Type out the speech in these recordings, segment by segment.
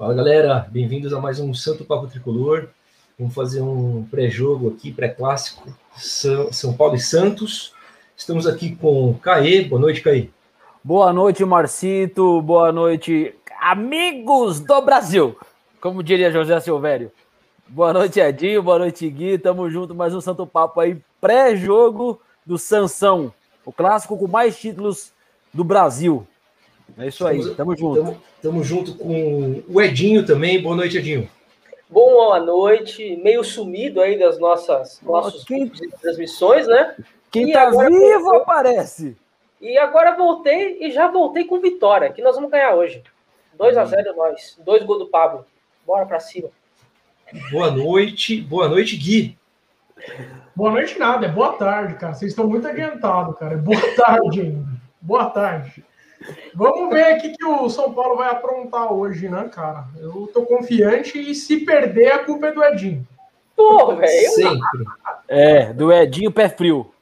Fala galera, bem-vindos a mais um Santo Papo Tricolor. Vamos fazer um pré-jogo aqui, pré-clássico, São Paulo e Santos. Estamos aqui com Caê. Boa noite, Caê. Boa noite, Marcito. Boa noite, amigos do Brasil. Como diria José Silvério. Boa noite, Edinho. Boa noite, Gui. Tamo junto, mais um Santo Papo aí, pré-jogo do Sansão, o clássico com mais títulos do Brasil. É isso aí, tamo, tamo junto. Tamo, tamo, junto com o Edinho também. Boa noite, Edinho. Boa noite, meio sumido aí das nossas, nossas quem... transmissões, né? Quem e tá vivo voltei... aparece. E agora voltei e já voltei com vitória, que nós vamos ganhar hoje. 2 a 0 nós. Dois gols do Pablo. Bora pra cima. Boa noite, boa noite, Gui. Boa noite nada, é boa tarde, cara. Vocês estão muito adiantados, cara. É boa tarde ainda. Boa tarde. Vamos ver o que o São Paulo vai aprontar hoje, né, cara? Eu tô confiante e se perder, a culpa é do Edinho. Pô, velho. Sempre. É, do Edinho pé frio.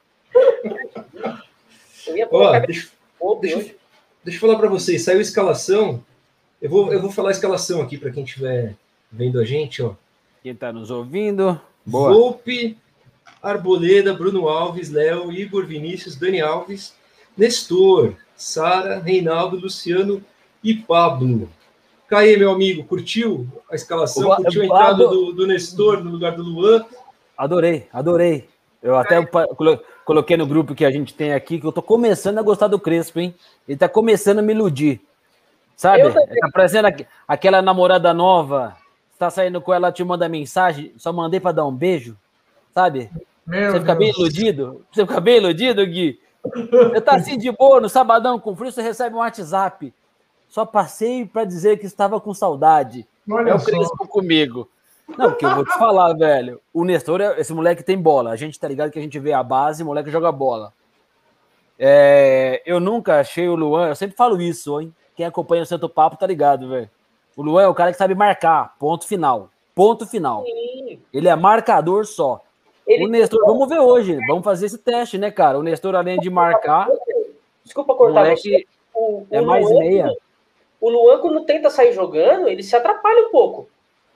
Ó, deixa, deixa, deixa eu falar para vocês, saiu a escalação. Eu vou, eu vou falar a escalação aqui para quem estiver vendo a gente, ó. Quem está nos ouvindo. Boa. Volpe, Arboleda, Bruno Alves, Léo, Igor Vinícius, Dani Alves, Nestor, Sara, Reinaldo, Luciano e Pablo. Caê, meu amigo, curtiu a escalação? curtiu a entrada do, do Nestor no lugar do Luan? Adorei, adorei. Eu até coloquei no grupo que a gente tem aqui que eu tô começando a gostar do Crespo, hein? Ele tá começando a me iludir. Sabe? Tá parecendo aquela namorada nova. Tá saindo com ela, te manda mensagem, só mandei para dar um beijo. Sabe? Meu você fica bem iludido? Você fica bem iludido, Gui? Você tá assim de boa, no sabadão com frio, você recebe um WhatsApp. Só passei para dizer que estava com saudade. Olha é o Crespo comigo. Não, porque eu vou te falar, velho. O Nestor, esse moleque tem bola. A gente tá ligado que a gente vê a base, o moleque joga bola. É, eu nunca achei o Luan, eu sempre falo isso, hein? Quem acompanha o Santo Papo tá ligado, velho. O Luan é o cara que sabe marcar, ponto final. Ponto final. Sim. Ele é marcador só. Ele... O Nestor, vamos ver hoje, vamos fazer esse teste, né, cara? O Nestor, além de marcar. Desculpa cortar moleque, o, o é mais Luan, meia. O Luan, quando tenta sair jogando, ele se atrapalha um pouco.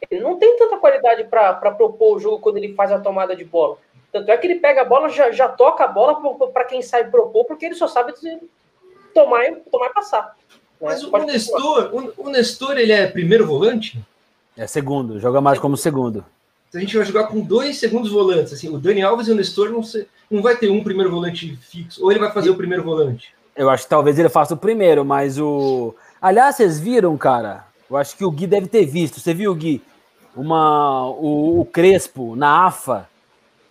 Ele não tem tanta qualidade para propor o jogo quando ele faz a tomada de bola. Tanto é que ele pega a bola, já, já toca a bola para quem sabe propor, porque ele só sabe tomar, tomar e passar. Mas o, Nestor, o, o Nestor, ele é primeiro volante? É segundo, joga mais como segundo. Então a gente vai jogar com dois segundos volantes. Assim, o Dani Alves e o Nestor não, se, não vai ter um primeiro volante fixo, ou ele vai fazer e, o primeiro volante. Eu acho que talvez ele faça o primeiro, mas o. Aliás, vocês viram, cara? Eu acho que o Gui deve ter visto. Você viu, Gui? Uma, o, o Crespo na AFA,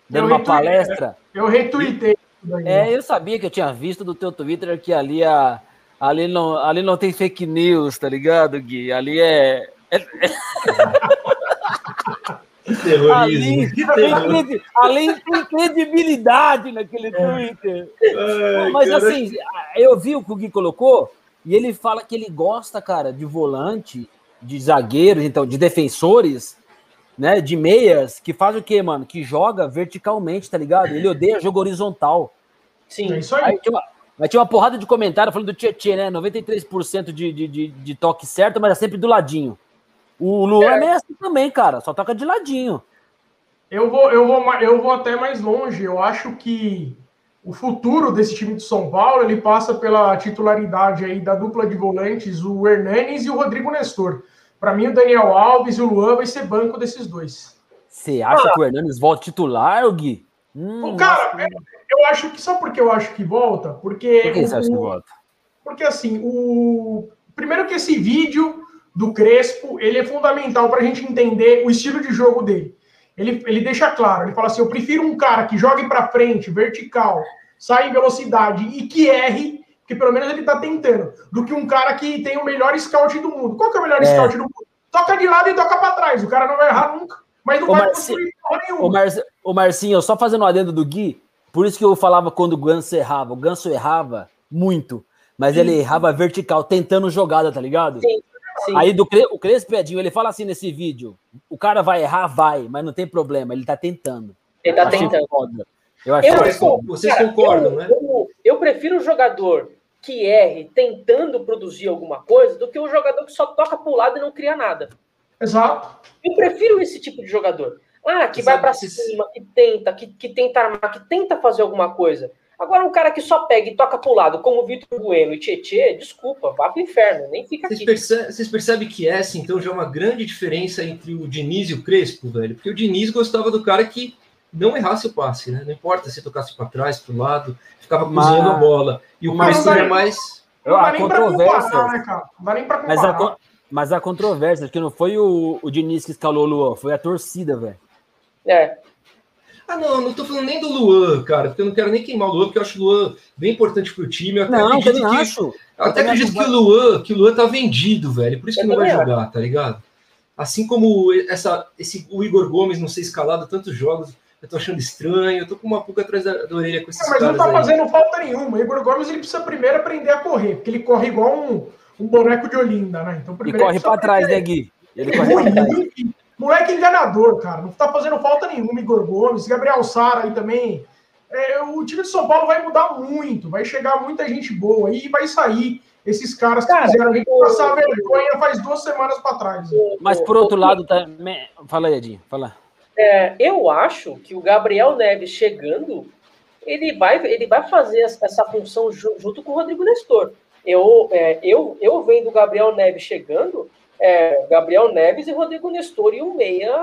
dando eu uma palestra. Eu retuitei. É, eu sabia que eu tinha visto do teu Twitter que ali, a, ali, não, ali não tem fake news, tá ligado, Gui? Ali é. é... Terrorismo. Ali, ali tem credibilidade naquele é. Twitter. Ai, Mas cara. assim, eu vi o que o Gui colocou, e ele fala que ele gosta, cara, de volante, de zagueiros, então, de defensores, né? De meias, que faz o quê, mano? Que joga verticalmente, tá ligado? Ele odeia jogo horizontal. Sim, é isso aí. aí tinha uma, mas tinha uma porrada de comentário falando do Tietchan, né? 93% de, de, de, de toque certo, mas é sempre do ladinho. O Luan é. é assim também, cara, só toca de ladinho. Eu vou, eu, vou, eu vou até mais longe. Eu acho que o futuro desse time de São Paulo ele passa pela titularidade aí da dupla de volantes, o Hernanes e o Rodrigo Nestor. Para mim, o Daniel Alves e o Luan vai ser banco desses dois. Você acha ah, que o Hernanes volta titular, Gui? Hum, cara, nossa. eu acho que. Só porque eu acho que volta? Porque. Por que você acha que volta? Porque assim, o. Primeiro que esse vídeo do Crespo, ele é fundamental para a gente entender o estilo de jogo dele. Ele, ele deixa claro, ele fala assim, eu prefiro um cara que jogue para frente, vertical, saia em velocidade e que erre, que pelo menos ele está tentando, do que um cara que tem o melhor scout do mundo. Qual que é o melhor é. scout do mundo? Toca de lado e toca para trás, o cara não vai errar nunca, mas não o vai Marci... construir nenhuma. O, Mar... o Marcinho, só fazendo o adendo do Gui, por isso que eu falava quando o Ganso errava, o Ganso errava muito, mas Sim. ele errava vertical, tentando jogada, tá ligado? Sim. Sim. Aí do o Crespo Edinho, ele fala assim nesse vídeo: o cara vai errar, vai, mas não tem problema, ele tá tentando. Ele tá tentando. Foda. Eu acho eu, que vocês concordam, eu, né? Eu, eu, prefiro o jogador que erre tentando produzir alguma coisa do que um jogador que só toca pro lado e não cria nada. Exato. Eu prefiro esse tipo de jogador. Ah, que vai para cima, que tenta, que, que tenta armar, que tenta fazer alguma coisa. Agora, um cara que só pega e toca pro lado, como o Vitor Bueno e Tietê, desculpa, vá pro inferno, nem fica vocês aqui. Percebem, vocês percebem que essa, então, já é uma grande diferença entre o Diniz e o Crespo, velho? Porque o Diniz gostava do cara que não errasse o passe, né? Não importa se tocasse para trás, para o lado, ficava cozinhando a bola. E o Crespo é mais. Não dá nem pra comparar, né, cara? Não dá nem pra comparar. Mas a, mas a controvérsia, que não foi o, o Diniz que escalou o Luan, foi a torcida, velho. É. Ah, não, não tô falando nem do Luan, cara, porque eu não quero nem queimar o Luan, porque eu acho o Luan bem importante pro time. Eu até não, acredito eu que, acho. Eu até eu acredito que o Luan, que o Luan tá vendido, velho, por isso que Eu não vai jogar, tá ligado? Assim como essa, esse, o Igor Gomes não ser escalado tantos jogos, eu tô achando estranho, eu tô com uma pulga atrás da, da orelha com esses É, mas não tá aí. fazendo falta nenhuma. O Igor Gomes ele precisa primeiro aprender a correr, porque ele corre igual um, um boneco de Olinda, né? Então, E primeiro corre ele precisa pra trás, né. Gui? Ele é corre pra trás. Moleque enganador, cara. Não tá fazendo falta nenhuma. Igor Gomes, Gabriel Sara aí também. É, o time de São Paulo vai mudar muito. Vai chegar muita gente boa aí e vai sair esses caras que Cara, fizeram a gente passar vergonha faz duas semanas para trás. Mas por outro lado, também. Fala aí, Edinho, fala. É, eu acho que o Gabriel Neves chegando, ele vai, ele vai fazer essa função ju- junto com o Rodrigo Nestor. Eu, é, eu, eu vendo o Gabriel Neves chegando, é, Gabriel Neves e Rodrigo Nestor e um meia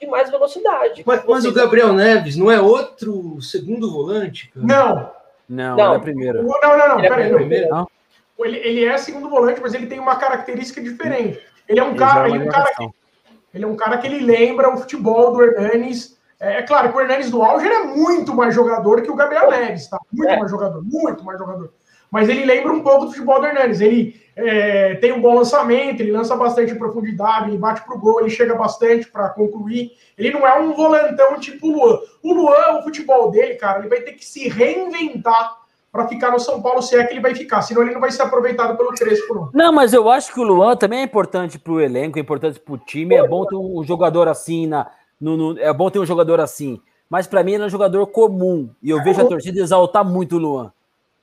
de mais velocidade. Mas, mas o Gabriel Neves não é outro segundo volante, cara? Não, Não, Não. ele é primeiro. não, não, não. Ele é Peraí, não. primeiro? Não? Ele, ele é segundo volante, mas ele tem uma característica diferente. Ele é um Ele cara, joga ele é um cara marcação. Ele é um cara que ele lembra o futebol do Hernanes. É, é claro que o Hernanes do auge é muito mais jogador que o Gabriel Neves, tá? Muito É. mais jogador, muito mais jogador. Mas ele lembra um pouco do futebol do Hernanes. Ele é, tem um bom lançamento, ele lança bastante em profundidade, ele bate pro gol, ele chega bastante para concluir. Ele não é um volantão tipo o Luan. O Luan, o futebol dele, cara, ele vai ter que se reinventar para ficar no São Paulo, se é que ele vai ficar. Senão ele não vai ser aproveitado pelo Crespo, não. Não, mas eu acho que o Luan também é importante pro elenco, é importante pro time. É bom ter um jogador assim na. no- no- é bom ter um jogador assim. Mas pra mim ele é um jogador comum. E eu vejo a torcida exaltar muito o Luan.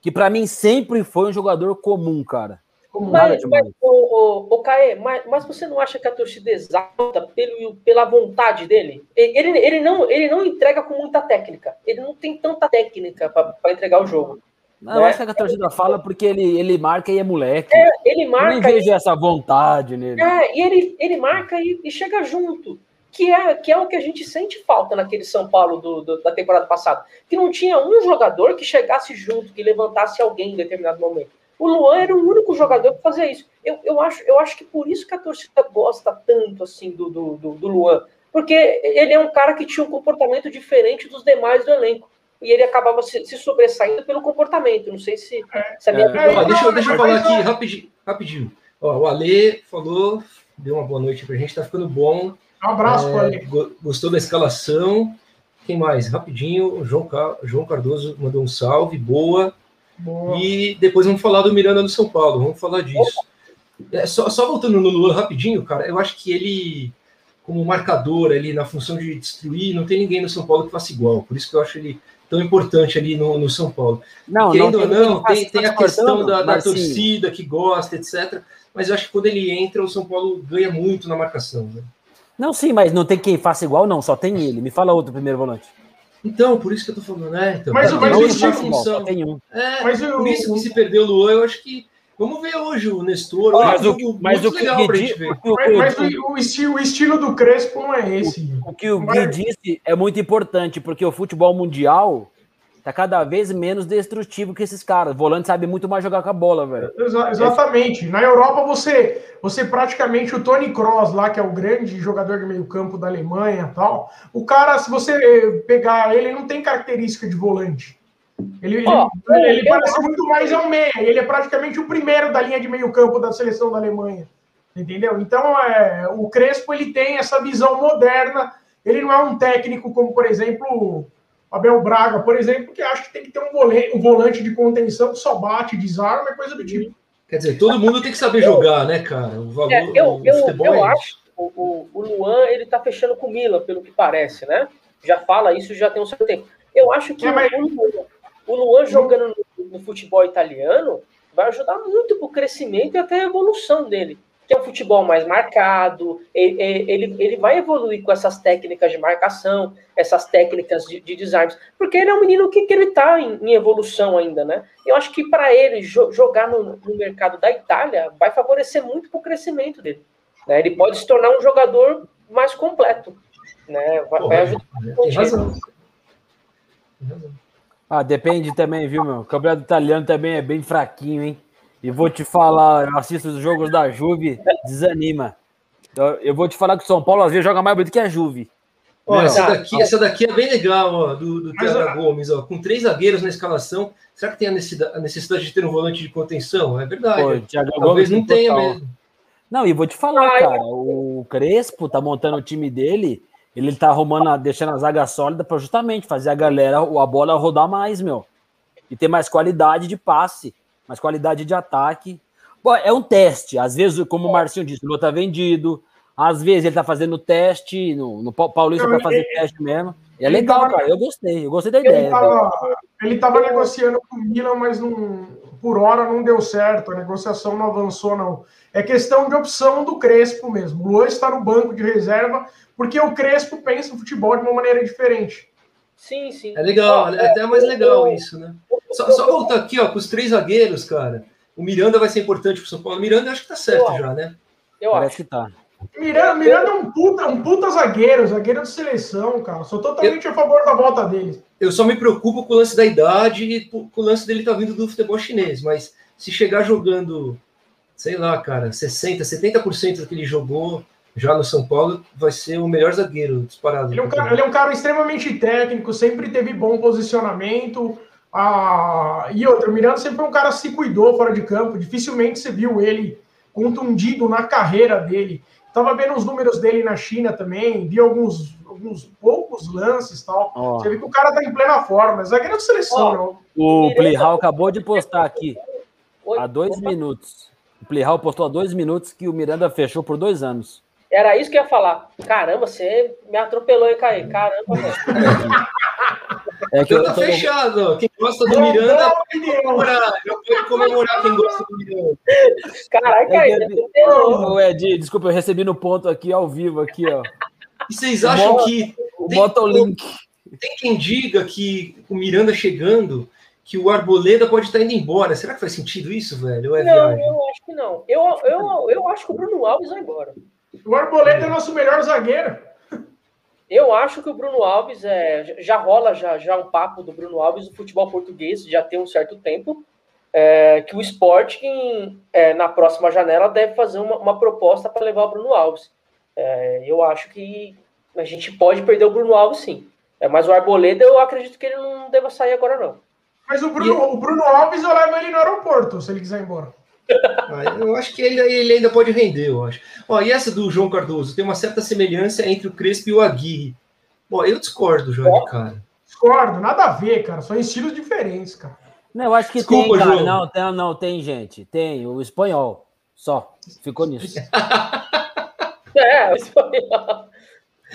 Que pra mim sempre foi um jogador comum, cara. Como Nada Mas, demais. mas o, o, o Caê, mas, mas você não acha que a torcida exalta pelo, pela vontade dele? Ele, ele, não, ele não entrega com muita técnica. Ele não tem tanta técnica para entregar o jogo. Não, eu Né? acho que a torcida fala porque ele, ele marca e é moleque. É, ele eu nem marca vejo essa vontade nele. É, e ele, ele marca e, e chega junto. Que é, que é o que a gente sente falta naquele São Paulo do, do- da temporada passada. Que não tinha um jogador que chegasse junto, que levantasse alguém em determinado momento. O Luan era o único jogador que fazia isso. Eu, eu, acho, eu acho que por isso que a torcida gosta tanto assim do, do, do, do Luan. Porque ele é um cara que tinha um comportamento diferente dos demais do elenco. E ele acabava se, se sobressaindo pelo comportamento. Não sei se, se a minha É. Ó, deixa, eu- deixa eu falar não- aqui rapidinho. rapidinho. Ó, o Ale falou, deu uma boa noite pra gente, tá ficando bom. Um abraço, É, go- gostou da escalação. Quem mais? Rapidinho, o João, Ca- João Cardoso mandou um salve, boa. Boa. E depois vamos falar do Miranda no São Paulo, vamos falar disso. É, só, só voltando no Luan rapidinho, cara, eu acho que ele, como marcador ali na função de destruir, não tem ninguém no São Paulo que faça igual. Por isso que eu acho ele tão importante ali no, no São Paulo. Não, Querendo ou ninguém não, faz- tem, tem a questão da, da torcida que gosta, etc. Mas eu acho que quando ele entra, o São Paulo ganha muito na marcação. né? Não, sim, mas não tem quem faça igual, não. Só tem ele. Me fala outro primeiro volante. Então, por isso que eu tô falando, né? Então, Mas o- mas o estilo- igual, função. só tem um. É, Mas o- por isso que se perdeu o Luan, eu acho que. Vamos ver hoje o Nestor. Mas é um o, mas o que o legal Gui ver. o o- Mas, mas o- o, o estilo, o estilo do Crespo não é esse. o que o Gui Mas- disse é muito importante, porque o futebol mundial tá cada vez menos destrutivo que esses caras. O volante sabe muito mais jogar com a bola, velho. Exa- exatamente. Na Europa, você, você praticamente, o Tony Kroos lá, que é o grande jogador de meio campo da Alemanha e tal, o cara, se você pegar ele, não tem característica de volante. Ele, Ó, ele, ele parece muito mais é um meia. Ele é praticamente o primeiro da linha de meio campo da seleção da Alemanha. Entendeu? Então, é, o Crespo ele tem essa visão moderna. Ele não é um técnico como, por exemplo, Abel Braga, por exemplo, que acha que tem que ter um volante, um volante de contenção que só bate, desarma, é coisa do tipo. Quer dizer, todo mundo tem que saber jogar, né, cara? O valor É, eu- o eu- futebol eu é acho- O, o, o Luan, ele tá fechando com o Milan, pelo que parece, né? Já fala isso já tem um certo tempo. Eu acho que É, mas- o, Luan, o Luan jogando no, no futebol italiano vai ajudar muito para o crescimento e até a evolução dele. Que é um futebol mais marcado, ele, ele, ele vai evoluir com essas técnicas de marcação, essas técnicas de, de design, porque ele é um menino que, que ele está em, em, evolução ainda, né? Eu acho que para ele jo jogar no, no, mercado da Itália vai favorecer muito para o crescimento dele. Né? Ele pode se tornar um jogador mais completo. Né? Vai, vai ajudar. Tem razão. Ah, depende também, viu, meu? O campeonato italiano também é bem fraquinho, hein? E vou te falar, eu assisto os jogos da Juve, desanima. Eu, eu vou te falar que o São Paulo às vezes joga mais bonito que a Juve. Ó, essa, daqui, essa daqui é bem legal, ó, do, do Thiago Gomes, ó, com três zagueiros na escalação. Será que tem a necessidade, a necessidade de ter um volante de contenção? É verdade. Pô, Thiago Talvez Gomes não tenha mesmo. Não, e vou te falar, cara, o Crespo tá montando o time dele ele tá arrumando, deixando a zaga sólida para justamente fazer a galera, a bola rodar mais, meu. E ter mais qualidade de passe, mais qualidade de ataque. Bom, é um teste. Às vezes, como o Marcinho disse, o tá vendido. Às vezes ele tá fazendo teste no, no Paulista para fazer teste mesmo. E é legal, tava, cara. Eu gostei. Eu gostei da ele ideia. Tava, ele tava negociando com o Milan, mas não, por hora não deu certo. A negociação não avançou, não. É questão de opção do Crespo mesmo. O Luan está no banco de reserva porque o Crespo pensa o futebol de uma maneira diferente. Sim, sim. É legal, é até mais legal isso, né? Só, só voltar aqui, ó, com os três zagueiros, cara. O Miranda vai ser importante pro São Paulo. O Miranda acho que tá certo já, né? Eu Parece acho que tá. Miranda, Miranda é um puta, um puta zagueiro, zagueiro de seleção, cara. Sou totalmente eu, a favor da volta dele. Eu só me preocupo com o lance da idade e com o lance dele tá vindo do futebol chinês, mas se chegar jogando, sei lá, cara, 60, 70% do que ele jogou, já no São Paulo, vai ser o melhor zagueiro disparado. Ele é um cara, ele é um cara extremamente técnico, sempre teve bom posicionamento. Ah, e outro, o Miranda sempre foi um cara que se cuidou fora de campo, dificilmente você viu ele contundido na carreira dele. Tava vendo os números dele na China também, vi alguns, alguns poucos lances tal. Oh. Você vê que o cara tá em plena forma, zagueiro de seleção, oh, O Playhall acabou de postar aqui há dois minutos. O Playhall postou há dois minutos que o Miranda fechou por dois anos. Era isso que eu ia falar. Caramba, você me atropelou, hein, Caí? Caramba, velho. É que eu tá tô... fechado. Quem gosta do Miranda pode comemorar. pode comemorar quem gosta do Miranda. Caralho, Caí, é que... Ô, Ed, desculpa, eu recebi no ponto aqui, ao vivo, aqui, ó. E vocês acham que... O bota o link. Tem quem diga que o Miranda chegando que o Arboleda pode estar indo embora. Será que faz sentido isso, velho? É não, viagem? eu acho que não. Eu, eu, eu acho que o Bruno Alves vai embora. O Arboleda é nosso melhor zagueiro. Eu acho que o Bruno Alves é, já rola já, já um papo do Bruno Alves do futebol português já tem um certo tempo. É, que o Sporting, é, na próxima janela, deve fazer uma, uma proposta para levar o Bruno Alves. É, eu acho que a gente pode perder o Bruno Alves, sim. É, mas o Arboleda, eu acredito que ele não deva sair agora, não. Mas o Bruno, e... o Bruno Alves, eu levo ele no aeroporto, se ele quiser ir embora. Eu acho que ele, ele, ainda pode render, eu acho. Ó, e essa do João Cardoso? Tem uma certa semelhança entre o Crespo e o Aguirre. Bom, eu discordo, Jorge, cara. Discordo, nada a ver, cara. São estilos diferentes, cara. Não, eu acho que Desculpa, tem, cara. Não, tem, não, tem, gente. Tem o espanhol. Só. Ficou nisso. é, o espanhol.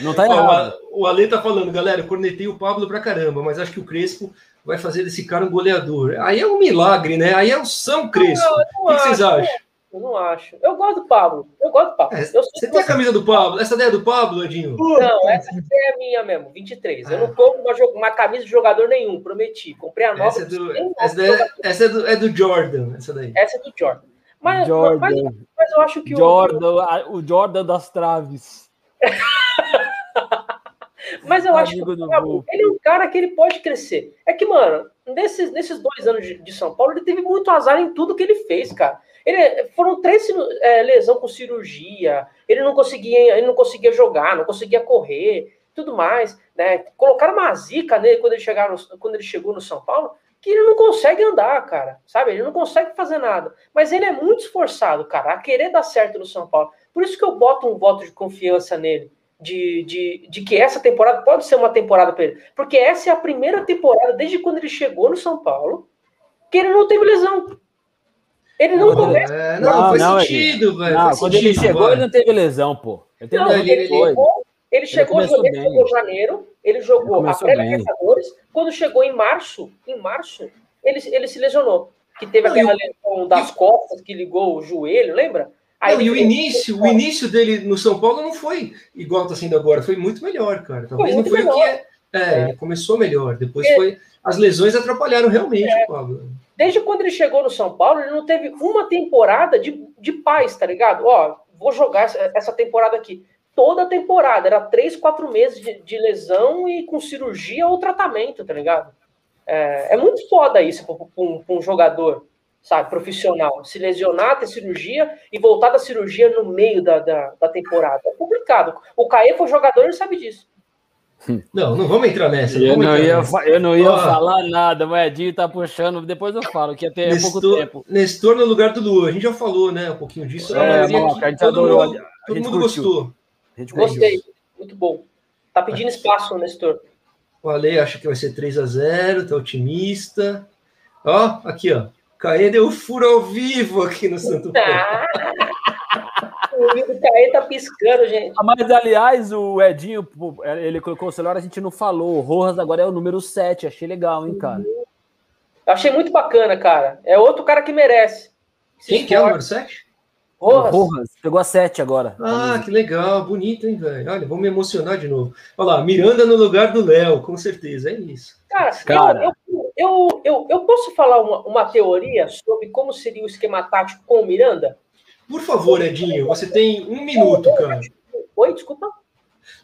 Não tá errado. Ó, o Ale tá falando, galera, eu cornetei o Pablo pra caramba, mas acho que o Crespo vai fazer desse cara um goleador. Aí é um milagre, né? Aí é o São Crespo. Não, o que, que, vocês acham? Eu não acho. Eu gosto do Pablo. Eu gosto do Pablo. É, você tem a camisa do Pablo? Essa ideia é do Pablo, Edinho? Não, essa é a minha mesmo, 23. Ah. Eu não compro uma, uma, camisa de jogador nenhum, prometi. Comprei a nova. Essa é do, essa daí, essa é do, é do Jordan, essa daí. Essa é do Jordan. Mas, Jordan. mas, mas eu acho que Jordan, o, o Jordan das traves. Mas eu acho que ele é um cara que ele pode crescer. É que, mano, nesses, nesses dois anos de, de, São Paulo, ele teve muito azar em tudo que ele fez, cara. Ele, foram três é, lesão com cirurgia, ele não conseguia, ele não conseguia jogar, não conseguia correr, tudo mais. Né? Colocaram uma zica nele quando ele, chegar no, quando ele chegou no São Paulo, que ele não consegue andar, cara. Sabe? Ele não consegue fazer nada. Mas ele é muito esforçado, cara, a querer dar certo no São Paulo. Por isso que eu boto um voto de confiança nele de, de, de que essa temporada pode ser uma temporada para ele. Porque essa é a primeira temporada, desde quando ele chegou no São Paulo, que ele não teve lesão. Ele não começa. É, não, não, faz não, sentido, velho. Não, quando sentido, ele chegou, ele não teve lesão, pô. Ele, teve não, ele, ele, chegou, ele chegou, ele ele chegou em janeiro, ele jogou ele a pré-Libertadores. Quando chegou em março, em março, ele, ele se lesionou. Que teve Não, aquela lesão das costas que ligou o joelho, lembra? Não, e o início, o início dele no São Paulo não foi igual está sendo agora, foi muito melhor, cara. Talvez não muito foi o que melhor. é. É, ele começou melhor. Depois É. foi. As lesões atrapalharam realmente o Pablo. Desde quando ele chegou no São Paulo, ele não teve uma temporada de, de paz, tá ligado? Ó, vou jogar essa, essa temporada aqui. Toda temporada, era três, quatro meses de, de lesão e com cirurgia ou tratamento, tá ligado? É, é muito foda isso pra um, um jogador, sabe, profissional. Se lesionar, ter cirurgia e voltar da cirurgia no meio da, da, da temporada. É complicado. O Caê foi jogador, ele sabe disso. Não, não vamos entrar nessa. Eu não entrar ia, nessa. eu não ia Ó. falar nada, o Edinho tá puxando, depois eu falo, que até é pouco tempo. Nestor no lugar do Lua. A gente já falou, né? Um pouquinho disso. É, maioria Maloca, aqui, a gente todo adorou, mundo, a todo mundo gostou. A gente curtiu. Gostei. Muito bom. Tá pedindo espaço, Nestor. O Ale acha que vai ser 3 a 0 tá otimista. Ó, aqui, ó. Caê deu furo ao vivo aqui no Santo Pé. Ah, o do Caê tá piscando, gente. Ah, Mas, aliás, o Edinho, ele colocou o celular, a gente não falou. O Rojas agora é o número 7, achei legal, hein, cara. Eu achei muito bacana, cara. É outro cara que merece. Quem que é o número 7? O Rojas. Rojas pegou a 7 agora. Ah, que legal, bonito, hein, velho? Olha, vou me emocionar de novo. Olha lá, Miranda no lugar do Léo, com certeza, é isso. Cara, Cara. Eu, eu, eu, eu, eu posso falar uma, uma teoria sobre como seria o esquema tático com o Miranda? Por favor, Edinho, você tem um minuto, cara. Oi, desculpa.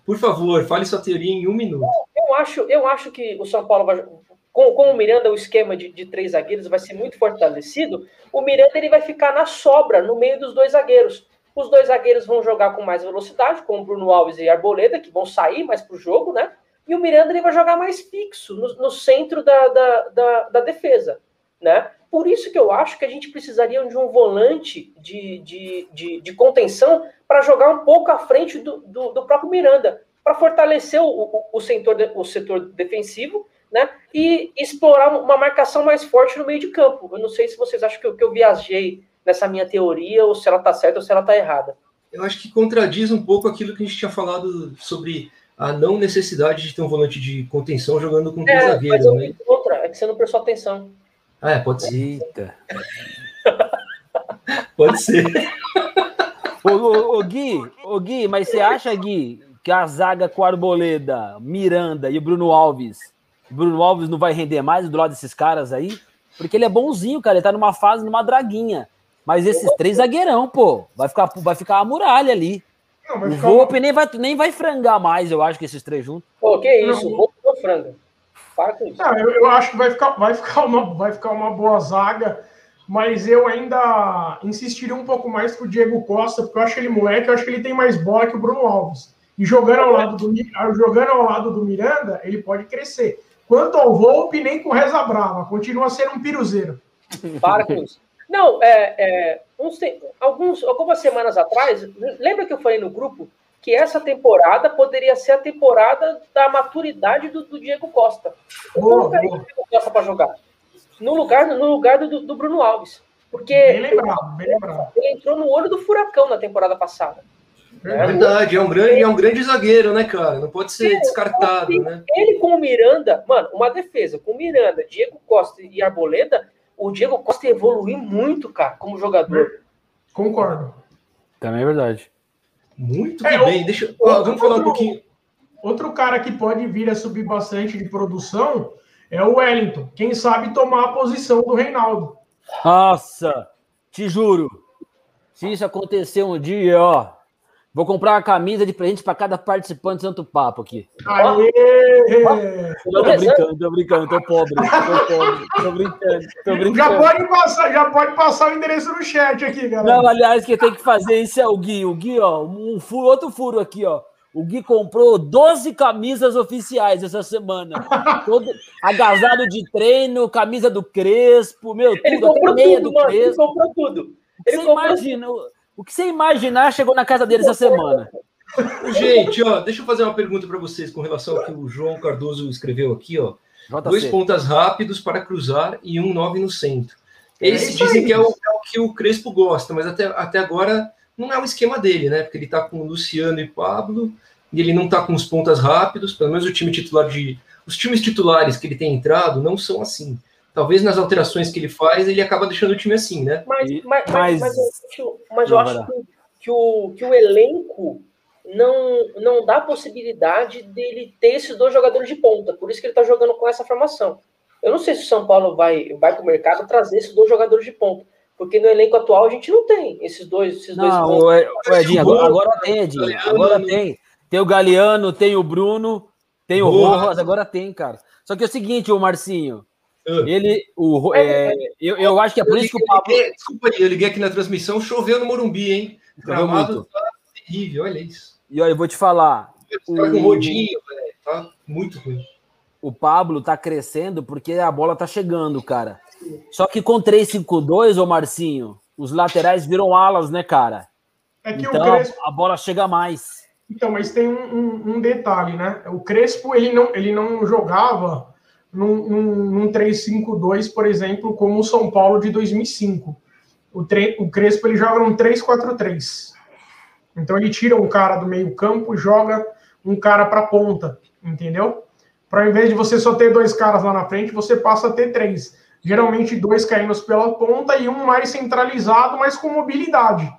Por favor, fale sua teoria em um minuto. Eu acho, eu acho que o São Paulo vai. Com, com o Miranda, o esquema de, de três zagueiros vai ser muito fortalecido. O Miranda ele vai ficar na sobra, no meio dos dois zagueiros. Os dois zagueiros vão jogar com mais velocidade, com o Bruno Alves e Arboleda, que vão sair mais para o jogo, né? E o Miranda ele vai jogar mais fixo, no, no centro da, da, da, da defesa, né? Por isso que eu acho que a gente precisaria de um volante de, de, de, de contenção para jogar um pouco à frente do, do, do próprio Miranda, para fortalecer o, o, o, setor, o setor defensivo né? E explorar uma marcação mais forte no meio de campo. Eu não sei se vocês acham que eu, que eu viajei nessa minha teoria, ou se ela tá certa ou se ela tá errada. Eu acho que contradiz um pouco aquilo que a gente tinha falado sobre a não necessidade de ter um volante de contenção jogando com três É, mas zagueiros, eu né? outra, é que você não prestou atenção. Ah, é, pode ser. Eita. Pode ser. Ô, ô, ô, Gui, ô, Gui, mas você acha, Gui, que a zaga com Arboleda, Miranda e o Bruno Alves, o Bruno Alves não vai render mais do lado desses caras aí? Porque ele é bonzinho, cara, ele tá numa fase, numa draguinha. Mas esses três zagueirão, pô, vai ficar, vai ficar a muralha ali. Não, vai O Volpe nem vai, nem vai frangar mais, eu acho, que esses três juntos. Pô, que isso, Não. vou pro franga. Para com isso. Ah, eu, eu acho que vai ficar, vai, ficar uma, vai ficar uma boa zaga, mas eu ainda insistiria um pouco mais com o Diego Costa, porque eu acho ele moleque, eu acho que ele tem mais bola que o Bruno Alves. E jogando ao lado do, ah, jogando ao lado do Miranda, ele pode crescer. Quanto ao Volpe, nem com reza brava, continua sendo um piruzeiro. Para com isso. Não, é, é, uns alguns, algumas semanas atrás, lembra que eu falei no grupo que essa temporada poderia ser a temporada da maturidade do, do Diego Costa. Eu Boa, colocaria o boa. Diego Costa para jogar. No lugar, no lugar do, do Bruno Alves. Porque Bem lembrado, bem lembrado. ele entrou no olho do furacão na temporada passada. É verdade, é um grande, é um grande zagueiro, né, cara? Não pode ser descartado, né? Ele com o Miranda, mano, uma defesa com Miranda, Diego Costa e Arboleda, o Diego Costa evoluiu muito, cara, como jogador. Concordo. Também é verdade. Muito É, bem. Deixa, eu- ó, vamos falar um pouquinho. Outro cara que pode vir a subir bastante de produção é o Wellington. Quem sabe tomar a posição do Reinaldo. Nossa, te juro. Se isso acontecer um dia, ó, vou comprar uma camisa de presente para cada participante do Santo Papo aqui. Aê! Tô brincando, tô brincando, tô pobre, tô pobre, tô brincando, tô Já brincando. pode, passar, já pode passar o endereço no chat aqui, galera. Não, aliás, quem tem que fazer isso é o Gui. O Gui, ó, um furo, outro furo aqui, ó. O Gui comprou 12 camisas oficiais essa semana. Todo agasalho de treino, camisa do Crespo, meu, Ele tudo, comprou meia tudo, do mano. Ele Crespo. comprou tudo. Ele você comprou imagina, o que você imaginar chegou na casa dele essa semana. Gente, ó, deixa eu fazer uma pergunta para vocês com relação ao que o João Cardoso escreveu aqui, ó. Dois JC. pontas rápidos para cruzar e um nove no centro. É Esse isso dizem que é o, é o que o Crespo gosta, mas até, até agora não é o esquema dele, né? Porque ele tá com o Luciano e Pablo, e ele não tá com os pontas rápidos, pelo menos o time titular de. Os times titulares que ele tem entrado não são assim. Talvez nas alterações que ele faz, ele acaba deixando o time assim, né? Mas, mas, mas, mas, eu, mas eu acho que, que, o, que o elenco não, não dá possibilidade dele ter esses dois jogadores de ponta. Por isso que ele está jogando com essa formação. Eu não sei se o São Paulo vai, vai para o mercado trazer esses dois jogadores de ponta. Porque no elenco atual a gente não tem esses dois. Esses não, dois o, o Edinho, agora, agora tem, Edinho. Agora tem. Tem o Galeano, tem o Bruno, tem o Rojas, agora tem, cara. Só que é o seguinte, o Marcinho. Uh. Ele, o, é, eu, eu acho que é por isso que o Pablo. Desculpa aí, eu liguei aqui na transmissão, choveu no Morumbi, hein? O gramado tá terrível, olha isso. E olha, eu vou te falar. O... Tá com rodinho, velho. Tá muito ruim. O Pablo tá crescendo porque a bola tá chegando, cara. Só que com 3-5-2, ô Marcinho, os laterais viram alas, né, cara? É que então, o Crespo... a bola chega mais. Então, mas tem um, um, um, detalhe, né? O Crespo, ele não, ele não jogava num, num, num 3-5-2, por exemplo, como o São Paulo de 2005. O, tre... o Crespo, ele joga num 3-4-3. Então, ele tira um cara do meio campo joga um cara para ponta, entendeu? Para invés de você só ter dois caras lá na frente, você passa a ter três geralmente dois caindo pela ponta e um mais centralizado, mas com mobilidade.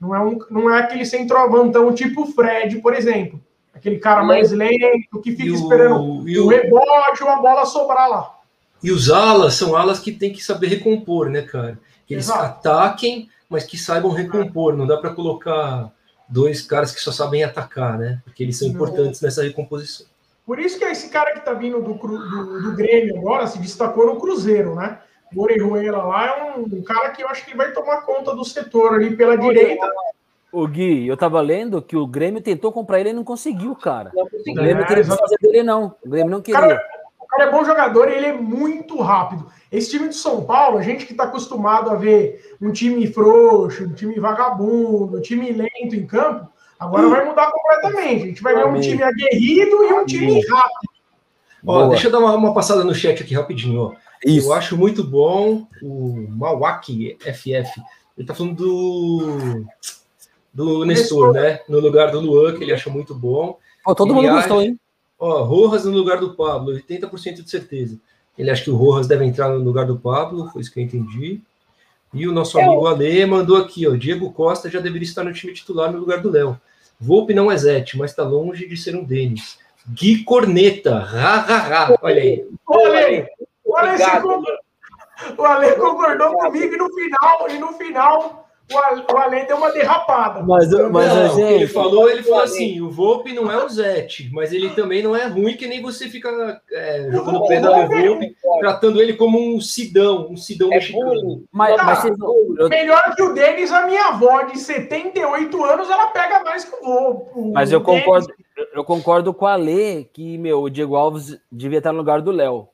Não é, um, não é aquele centroavantão tipo Fred, por exemplo. Aquele cara mais lento que fica esperando o, o rebote ou a bola sobrar lá. E os alas são alas que tem que saber recompor, né, cara? Que eles Exato. ataquem, mas que saibam recompor. Não dá para colocar dois caras que só sabem atacar, né? Porque eles são importantes nessa recomposição. Por isso que esse cara que está vindo do, do, do, Grêmio agora se destacou no Cruzeiro, né? O Orejuela lá é um, um, cara que eu acho que vai tomar conta do setor ali pela direita. O Gui, eu tava lendo que o Grêmio tentou comprar ele e não conseguiu, cara. Não conseguiu. O Grêmio é, fazer dele, não. O Grêmio não queria. Cara, o cara é bom jogador e ele é muito rápido. Esse time de São Paulo, a gente que está acostumado a ver um time frouxo, um time vagabundo, um time lento em campo, Agora vai mudar completamente. A gente vai ver um time aguerrido e um time rápido. Ó, deixa eu dar uma, uma, passada no chat aqui rapidinho. Ó. Isso. Eu acho muito bom o Mawaki FF. Ele tá falando do, do Nestor, né? No lugar do Luan, que ele acha muito bom. Pô, todo ele mundo acha, gostou, hein? Ó, Rojas no lugar do Pablo, 80% de certeza. Ele acha que o Rojas deve entrar no lugar do Pablo, foi isso que eu entendi. E o nosso amigo Ale mandou aqui, ó, Diego Costa já deveria estar no time titular no lugar do Léo. Volpe não é Zete, mas está longe de ser um Denis. Gui Corneta, ha, ha, ha. olha aí. Olha aí, olha esse o Ale concordou comigo e no final, e no final o Ale deu uma derrapada. Mas, mas não, gente, ele falou, ele falou assim: o Volpe não é o Zete, mas ele também não é ruim, que nem você fica é, jogando pedra no Volpe, tratando ele como um Sidão, um Sidão é mexicano. Mas, tá, mas vocês... Melhor que o Denis, a minha avó de 78 anos, ela pega mais que o Volpe. Mas eu concordo, eu concordo com a Lê que, meu, o Diego Alves devia estar no lugar do Léo.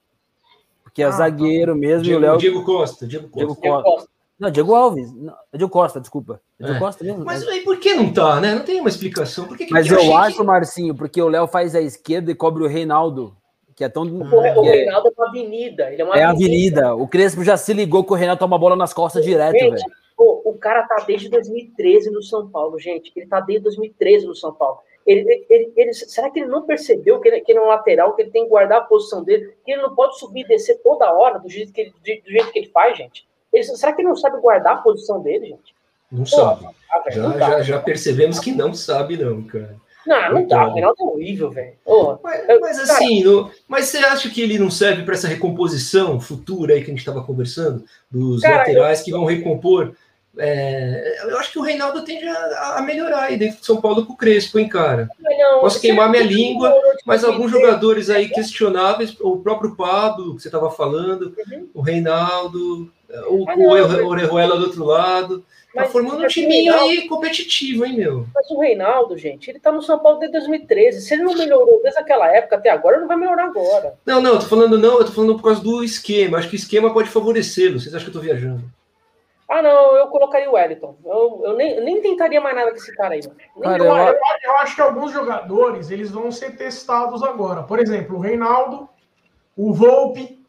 Porque é ah, zagueiro mesmo Diego, e o Léo. Diego Costa, Diego Costa. Diego Costa. Não, Diego Alves. Não, Diego Costa, desculpa. Diego é. Costa mesmo. Mas aí por que não tá, né? Não tem uma explicação. Por que, que Mas eu, eu acho, que... Marcinho, porque o Léo faz a esquerda e cobre o Reinaldo. Que é tão. O, o Reinaldo é uma avenida. Ele é uma é avenida. avenida. O Crespo já se ligou que o Reinaldo toma a bola nas costas direto, velho. O cara tá desde 2013 no São Paulo, gente. Ele tá desde 2013 no São Paulo. Ele, ele, ele, será que ele não percebeu que ele, que ele é um lateral, que ele tem que guardar a posição dele, que ele não pode subir e descer toda hora do jeito que ele, do jeito que ele faz, gente? Será que ele não sabe guardar a posição dele, gente? Não Pô, sabe. Tá, já, não já, já, percebemos que não sabe, não, cara. Não, não dá. O Reinaldo é horrível, velho. Oh, mas, mas assim, no, mas você acha que ele não serve para essa recomposição futura aí que a gente estava conversando, dos cara, laterais eu... que vão recompor? É, eu acho que o Reinaldo tende a, a, melhorar aí dentro de São Paulo com o Crespo, hein, cara? Não, Posso queimar minha língua, mas alguns jogadores aí questionáveis, o próprio Pablo, que você estava falando, uhum. o Reinaldo, o, ah, o Orejuela do outro lado. Tá formando um time aí competitivo, hein, meu? Mas o Reinaldo, gente, ele tá no São Paulo desde 2013. Se ele não melhorou desde aquela época até agora, ele não vai melhorar agora. Não, não, eu tô falando não, eu tô falando por causa do esquema. Acho que o esquema pode favorecê-lo. Vocês acham que eu tô viajando? Ah, não, eu colocaria o Wellington. Eu, eu nem, nem tentaria mais nada com esse cara aí. Cara, eu, eu, eu, acho que alguns jogadores eles vão ser testados agora. Por exemplo, o Reinaldo, o Volpe,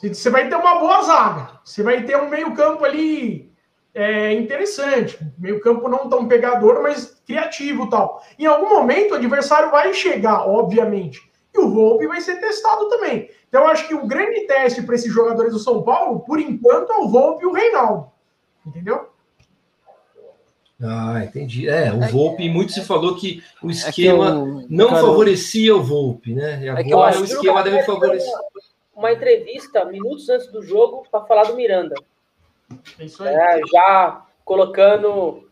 você vai ter uma boa zaga. Você vai ter um meio-campo ali é, interessante. Meio-campo não tão pegador, mas criativo tal. Em algum momento o adversário vai chegar, obviamente. e o Volpe vai ser testado também. Então, eu acho que o grande teste para esses jogadores do São Paulo, por enquanto, é o Volpe e o Reinaldo. Entendeu? Ah, entendi. É, o Volpe, muito se falou que o esquema é que eu, não cara, favorecia o Volpe, né? E agora é o esquema deve favorecer. Uma entrevista minutos antes do jogo para falar do Miranda. É isso aí. É, já colocando,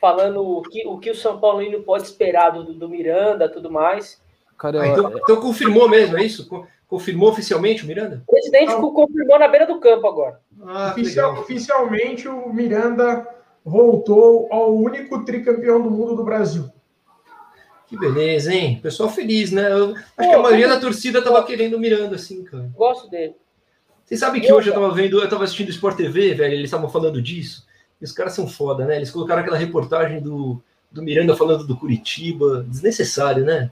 falando o que, o que o São Paulino pode esperar do, do Miranda tudo mais. Cara, ah, então, então, confirmou mesmo, é isso? Confirmou oficialmente o Miranda? O presidente ah. confirmou na beira do campo agora. Ah, Oficial, oficialmente o Miranda voltou ao único tricampeão do mundo do Brasil. Que beleza, hein? Pessoal feliz, né? Eu acho Pô, que a maioria da torcida tava querendo o Miranda, assim, cara. Gosto dele. Vocês sabem que eu, hoje eu tava vendo, eu tava assistindo o Sport TV, velho, eles estavam falando disso. E os caras são foda, né? Eles colocaram aquela reportagem do, do Miranda falando do Curitiba. Desnecessário, né?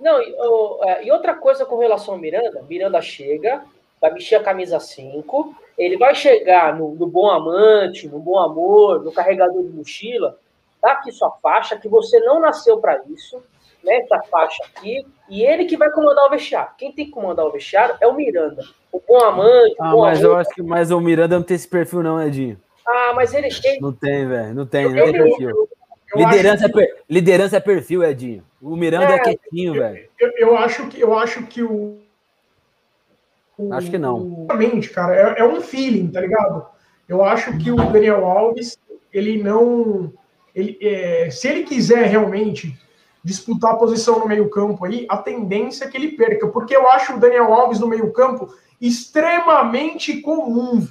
Não, e, é, e outra coisa com relação ao Miranda, Miranda chega, vai vestir a camisa 5, ele vai chegar no, no, bom amante, no bom amor, no carregador de mochila, tá aqui sua faixa, que você não nasceu para isso, né? Essa faixa aqui, e ele que vai comandar o vestiário. Quem tem que comandar o vestiário é o Miranda. O bom amante. Ah, bom mas amor. eu acho que mais o Miranda não tem esse perfil, não, Edinho. Ah, mas ele. ele... Não tem, velho. Não tem, não tem perfil. Liderança, que... é per... Liderança é perfil, Edinho. O Miranda é, é quietinho, velho. Eu, eu, acho que, eu acho que o, Acho que não. Realmente, cara, é, é, um feeling, tá ligado? Eu acho que o Daniel Alves, ele não. Ele, é, se ele quiser realmente disputar a posição no meio-campo aí, a tendência é que ele perca, porque eu acho o Daniel Alves no meio-campo extremamente comum.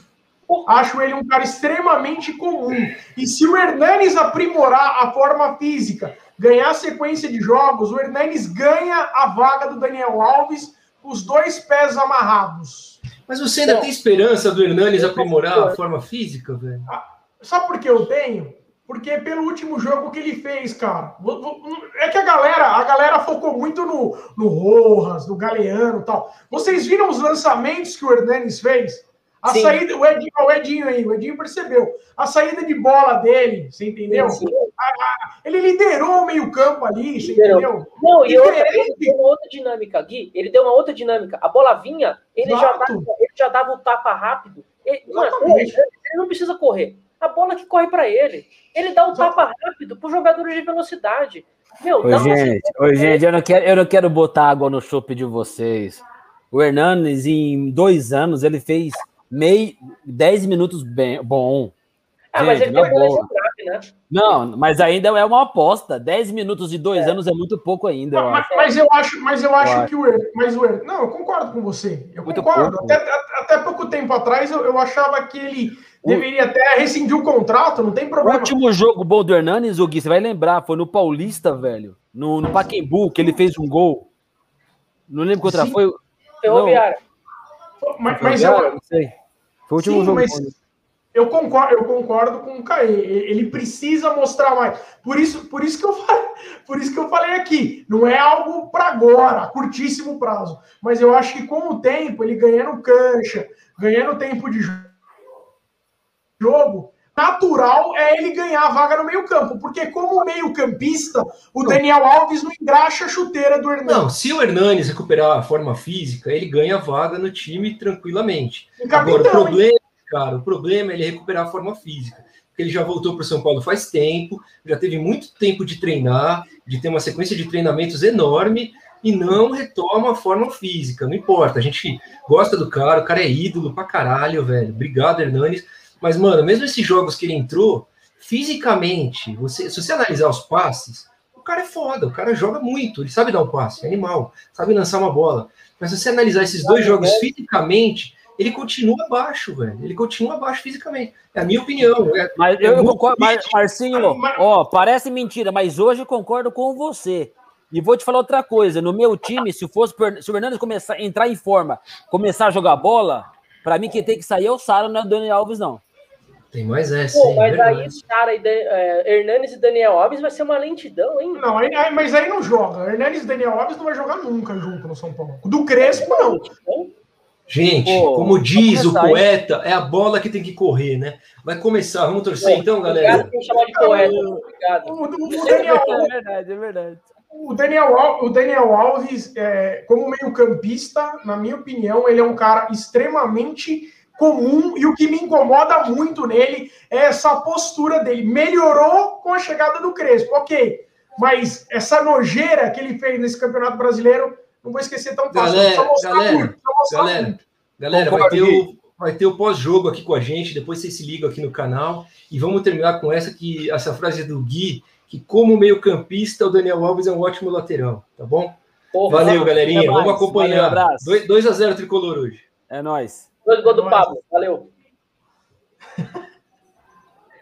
Acho ele um cara extremamente comum. E se o Hernanes aprimorar a forma física, ganhar sequência de jogos, o Hernanes ganha a vaga do Daniel Alves os dois pés amarrados. Mas você ainda tem esperança do Hernanes aprimorar a forma física, velho? Ah, sabe por que eu tenho? Porque pelo último jogo que ele fez, cara. É que a galera, a galera focou muito no, no Rojas, no Galeano e tal. Vocês viram os lançamentos que o Hernanes fez? A sim. saída, o Edinho, o Edinho aí, o Edinho percebeu. A saída de bola dele, você entendeu? A, a, ele liderou o meio-campo ali, você liderou. entendeu? Não, e outra, ele deu uma outra dinâmica, Gui. Ele deu uma outra dinâmica. A bola vinha, ele, já dava, ele já dava o tapa rápido. Ele, mano, ele, não precisa correr. A bola que corre para ele. Ele dá o um tapa rápido para os jogadores de velocidade. Meu, Ô, gente, Ô, gente eu, não quero, eu não quero botar água no chope de vocês. O Hernanes, em dois anos, ele fez meio 10 minutos bem, bom. Ah, Gente, mas ele tem boa. né? Não, mas ainda é uma aposta. 10 minutos de dois é. anos é muito pouco ainda. Eu mas, mas, eu acho, mas eu acho que o mas o Não, eu concordo com você. Eu muito concordo. Até, até, pouco tempo atrás eu, eu achava que ele. Deveria até rescindir o contrato, não tem problema. O último jogo bom do Hernanes, o Gui, você vai lembrar, foi no Paulista, velho. No, no Paquembu, que ele fez um gol. Não lembro contra Sim. foi. Ferroviária. Mas, mas eu, não sei. Foi o último Sim, jogo. Mas eu concordo, eu concordo com o Caê. Ele precisa mostrar mais. Por isso, por isso que eu falei, por isso que eu falei aqui. Não é algo para agora, curtíssimo prazo. Mas eu acho que com o tempo, ele ganhando cancha, ganhando tempo de jogo, natural é ele ganhar a vaga no meio-campo, porque como meio-campista, o Daniel Alves não engraxa a chuteira do Hernanes. Não, se o Hernanes recuperar a forma física, ele ganha a vaga no time tranquilamente. Agora, o problema, cara, o problema é ele recuperar a forma física. Porque ele já voltou para o São Paulo faz tempo, já teve muito tempo de treinar, de ter uma sequência de treinamentos enorme e não retoma a forma física. Não importa, a gente gosta do cara, o cara é ídolo pra caralho, velho. Obrigado, Hernanes mas, mano, mesmo esses jogos que ele entrou, fisicamente, você, se você analisar os passes, o cara é foda, o cara joga muito, ele sabe dar um passe, é animal, sabe lançar uma bola. Mas se você analisar esses dois jogos fisicamente, ele continua abaixo, velho. Ele continua abaixo fisicamente. É a minha opinião. É, mas eu, eu concordo, mas, Marcinho, ó, parece mentira, mas hoje eu concordo com você. E vou te falar outra coisa: no meu time, se fosse se o Fernandes começar entrar em forma, começar a jogar bola, para mim quem tem que sair é o Sara, não é o Daniel Alves, não. Tem mais essa. Pô, mas é aí, cara, é, Hernanes e Daniel Alves vai ser uma lentidão, hein? Não, aí, aí, mas aí não joga. Hernanes e Daniel Alves não vai jogar nunca junto no São Paulo. Do Crespo, não. Gente, Pô, como diz o poeta, é a bola que tem que correr, né? Vai começar, vamos torcer então, galera. Obrigado por chamar de poeta. Obrigado. O, o, o Daniel... É verdade, é verdade. O Daniel, o Daniel Alves, é, como meio-campista, na minha opinião, ele é um cara extremamente comum e o que me incomoda muito nele é essa postura dele. Melhorou com a chegada do Crespo, ok, mas essa nojeira que ele fez nesse Campeonato Brasileiro, não vou esquecer tão fácil. Galera, galera, muito, galera, galera, vai ter o, vai ter o pós-jogo aqui com a gente, depois vocês se ligam aqui no canal e vamos terminar com essa que essa frase do Gui, que como meio-campista o Daniel Alves é um ótimo lateral, tá bom? Porra, Valeu, galerinha. Vamos acompanhar. 2 a 0 tricolor hoje. É nós. Dois gols do Pablo. Valeu.